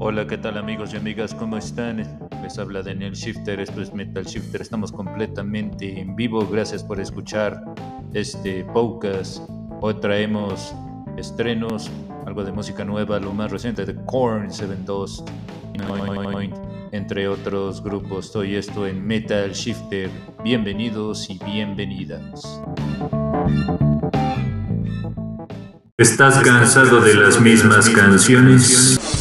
Hola, ¿qué tal amigos y amigas? ¿Cómo están? Les habla Daniel Shifter, esto es Metal Shifter, estamos completamente en vivo, gracias por escuchar este podcast. Hoy traemos estrenos, algo de música nueva, lo más reciente de Korn 72, entre otros grupos. Hoy esto en Metal Shifter. Bienvenidos y bienvenidas. ¿Estás cansado de las mismas canciones?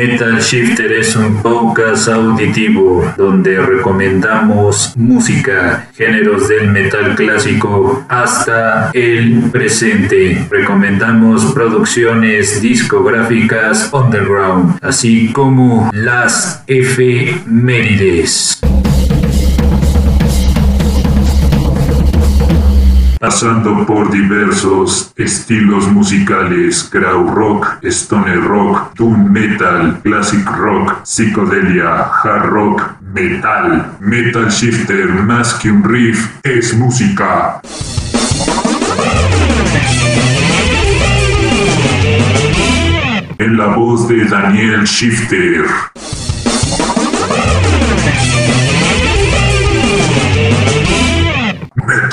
Metal Shifter es un podcast auditivo donde recomendamos música, géneros del metal clásico hasta el presente. Recomendamos producciones discográficas underground, así como las efemérides. Pasando por diversos estilos musicales, krautrock, stoner rock, doom metal, classic rock, psicodelia, hard rock, metal. Metal Shifter más que un riff es música. En la voz de Daniel Shifter.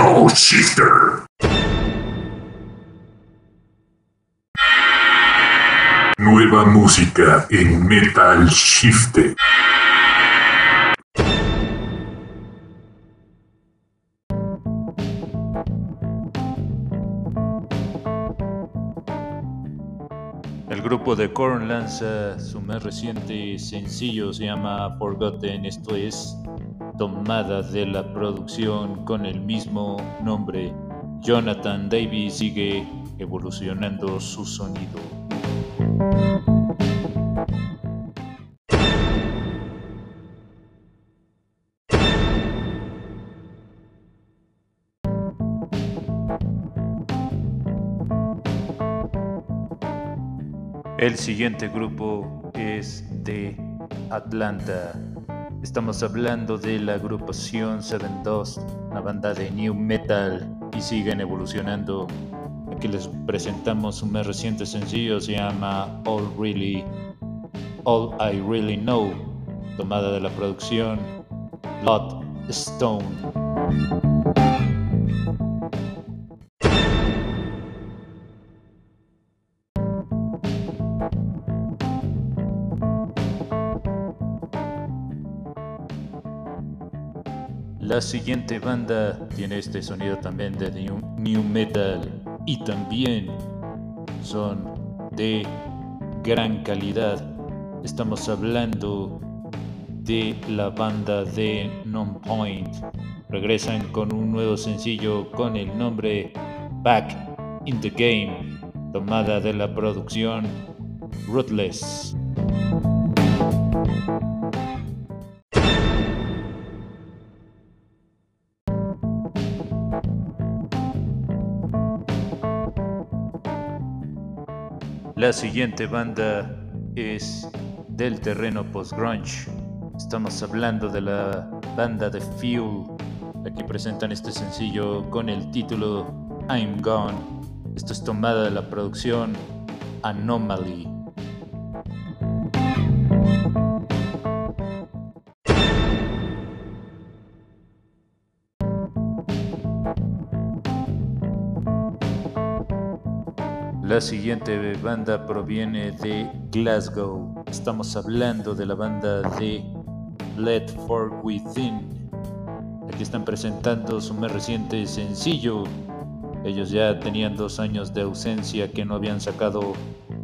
Shifter. Nueva música en Metal Shifter. El grupo de Korn lanza su más reciente sencillo, se llama Forgotten, esto es tomada de la producción con el mismo nombre. Jonathan Davis sigue evolucionando su sonido. El siguiente grupo es de Atlanta. Estamos hablando de la agrupación 72, una banda de new metal y siguen evolucionando. Aquí les presentamos un más reciente sencillo, se llama All Really, All I Really Know, tomada de la producción Blood La siguiente banda tiene este sonido también de new, metal y también son de gran calidad. Estamos hablando de la banda de Non-Point. Regresan con un nuevo sencillo con el nombre Back in the Game, tomada de la producción Ruthless. La siguiente banda es del terreno post-grunge. Estamos hablando de la banda de Fuel. Aquí presentan este sencillo con el título I'm Gone. Esto es tomada de la producción Anomaly. La siguiente banda proviene de Glasgow. Estamos hablando de la banda de Let For Within. Aquí están presentando su más reciente sencillo. Ellos ya tenían dos años de ausencia que no habían sacado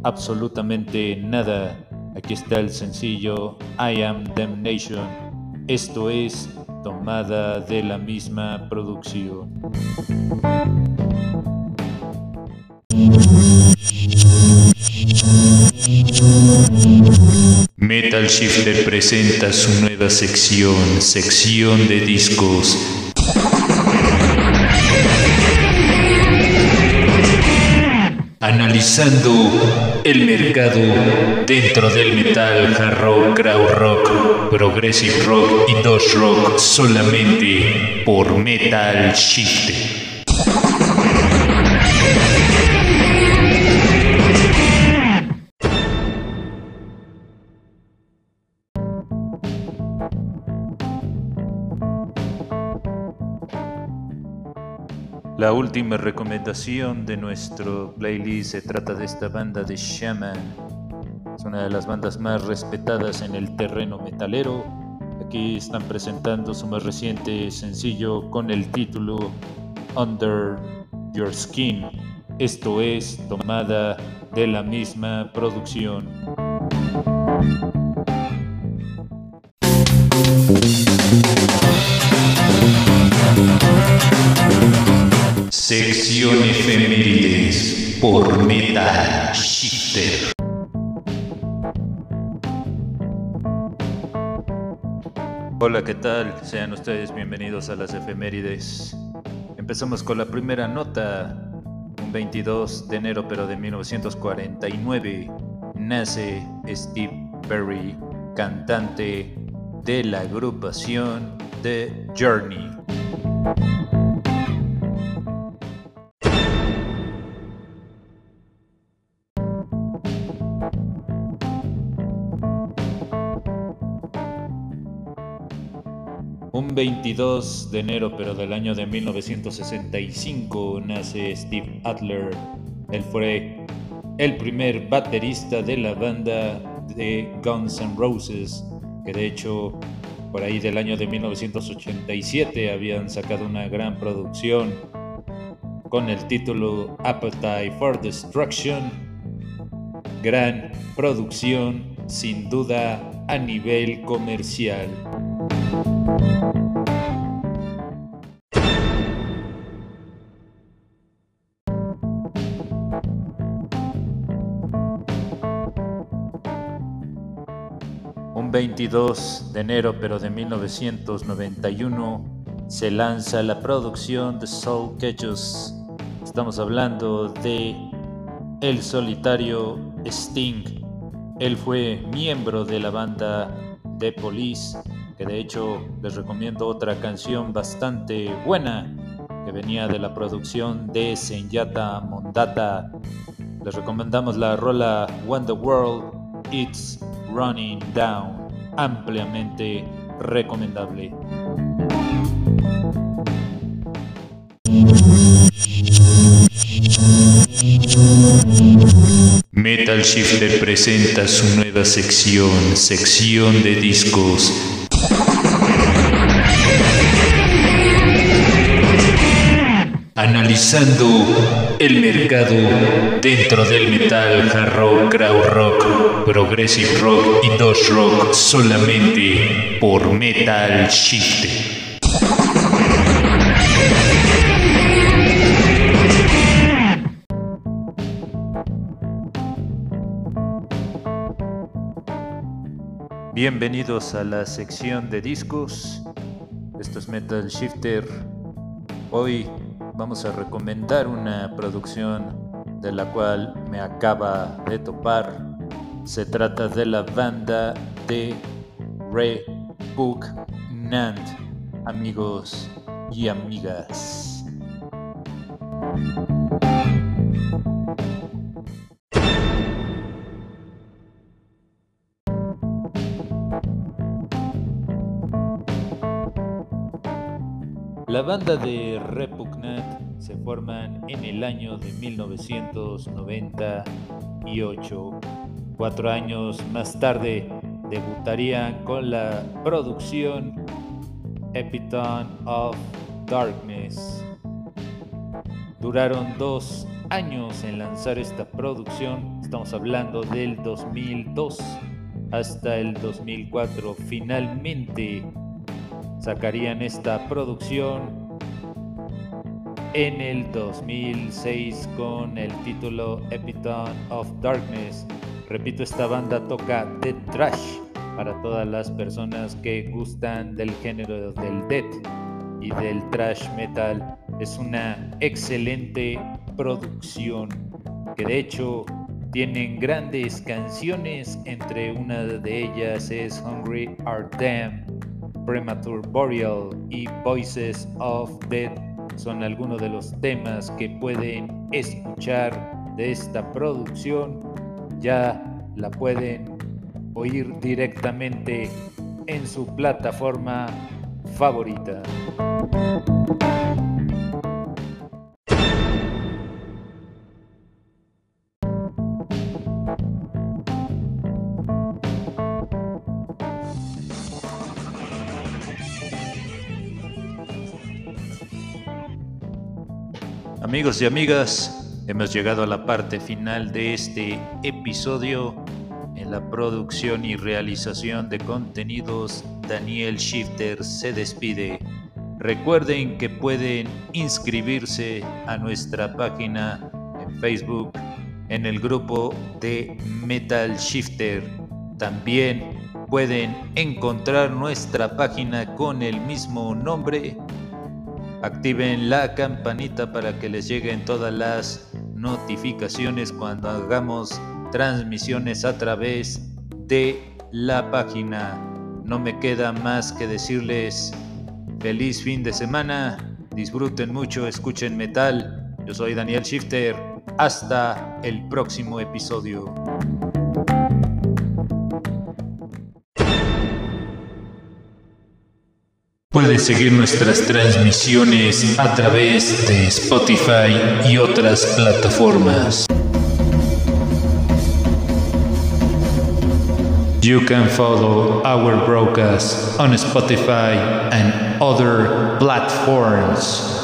absolutamente nada. Aquí está el sencillo I Am Damnation. Esto es tomada de la misma producción. Metal Shifter presenta su nueva sección, sección de discos. Analizando el mercado dentro del metal, hard rock, crowd rock, progressive rock y dos rock solamente por Metal Shifter. La última recomendación de nuestro playlist se trata de esta banda de Shaman. Es una de las bandas más respetadas en el terreno metalero. Aquí están presentando su más reciente sencillo con el título Under Your Skin. Esto es tomada de la misma producción. Sección Efemérides por Metal Shifter. Hola, ¿qué tal? Sean ustedes bienvenidos a las efemérides. Empezamos con la primera nota. Un 22 de enero, pero de 1949, nace Steve Perry, cantante de la agrupación The Journey. Un 22 de enero, pero del año de 1965, nace Steve Adler. Él fue el primer baterista de la banda de Guns N' Roses, que de hecho por ahí del año de 1987 habían sacado una gran producción con el título Appetite for Destruction. Gran producción, sin duda, a nivel comercial. Un 22 de enero pero de 1991 se lanza la producción de Soul Catchers. Estamos hablando de el solitario Sting. Él fue miembro de la banda The Police que de hecho les recomiendo otra canción bastante buena que venía de la producción de Senyata Mondata. Les recomendamos la rola When the World It's Running Down, ampliamente recomendable. Metal Shifter presenta su nueva sección, sección de discos analizando el mercado dentro del metal, hard rock, crowd rock, progressive rock y dodge rock solamente por Metal Shifter. Bienvenidos a la sección de discos. Esto es Metal Shifter. Hoy vamos a recomendar una producción de la cual me acaba de topar. Se trata de la banda de Repugnant, amigos y amigas. La banda de Repugnant se forman en el año de 1998. Cuatro años más tarde debutarían con la producción Epitome of Darkness. Duraron dos años en lanzar esta producción, estamos hablando del 2002 hasta el 2004. Finalmente sacarían esta producción en el 2006 con el título Epitome of Darkness. Repito, esta banda toca death trash para todas las personas que gustan del género del death y del trash metal. Es una excelente producción que de hecho tienen grandes canciones, entre una de ellas es Hungry Art Damn Premature Burial y Voices of Death son algunos de los temas que pueden escuchar de esta producción. Ya la pueden oír directamente en su plataforma favorita. Amigos y amigas, hemos llegado a la parte final de este episodio. En la producción y realización de contenidos, Daniel Shifter se despide. Recuerden que pueden inscribirse a nuestra página en Facebook en el grupo de Metal Shifter. También pueden encontrar nuestra página con el mismo nombre Activen la campanita para que les lleguen todas las notificaciones cuando hagamos transmisiones a través de la página. No me queda más que decirles feliz fin de semana, disfruten mucho, escuchen metal. Yo soy Daniel Shifter. Hasta el próximo episodio. Seguir nuestras transmisiones a través de Spotify y otras plataformas. You can follow our broadcast on Spotify and other platforms.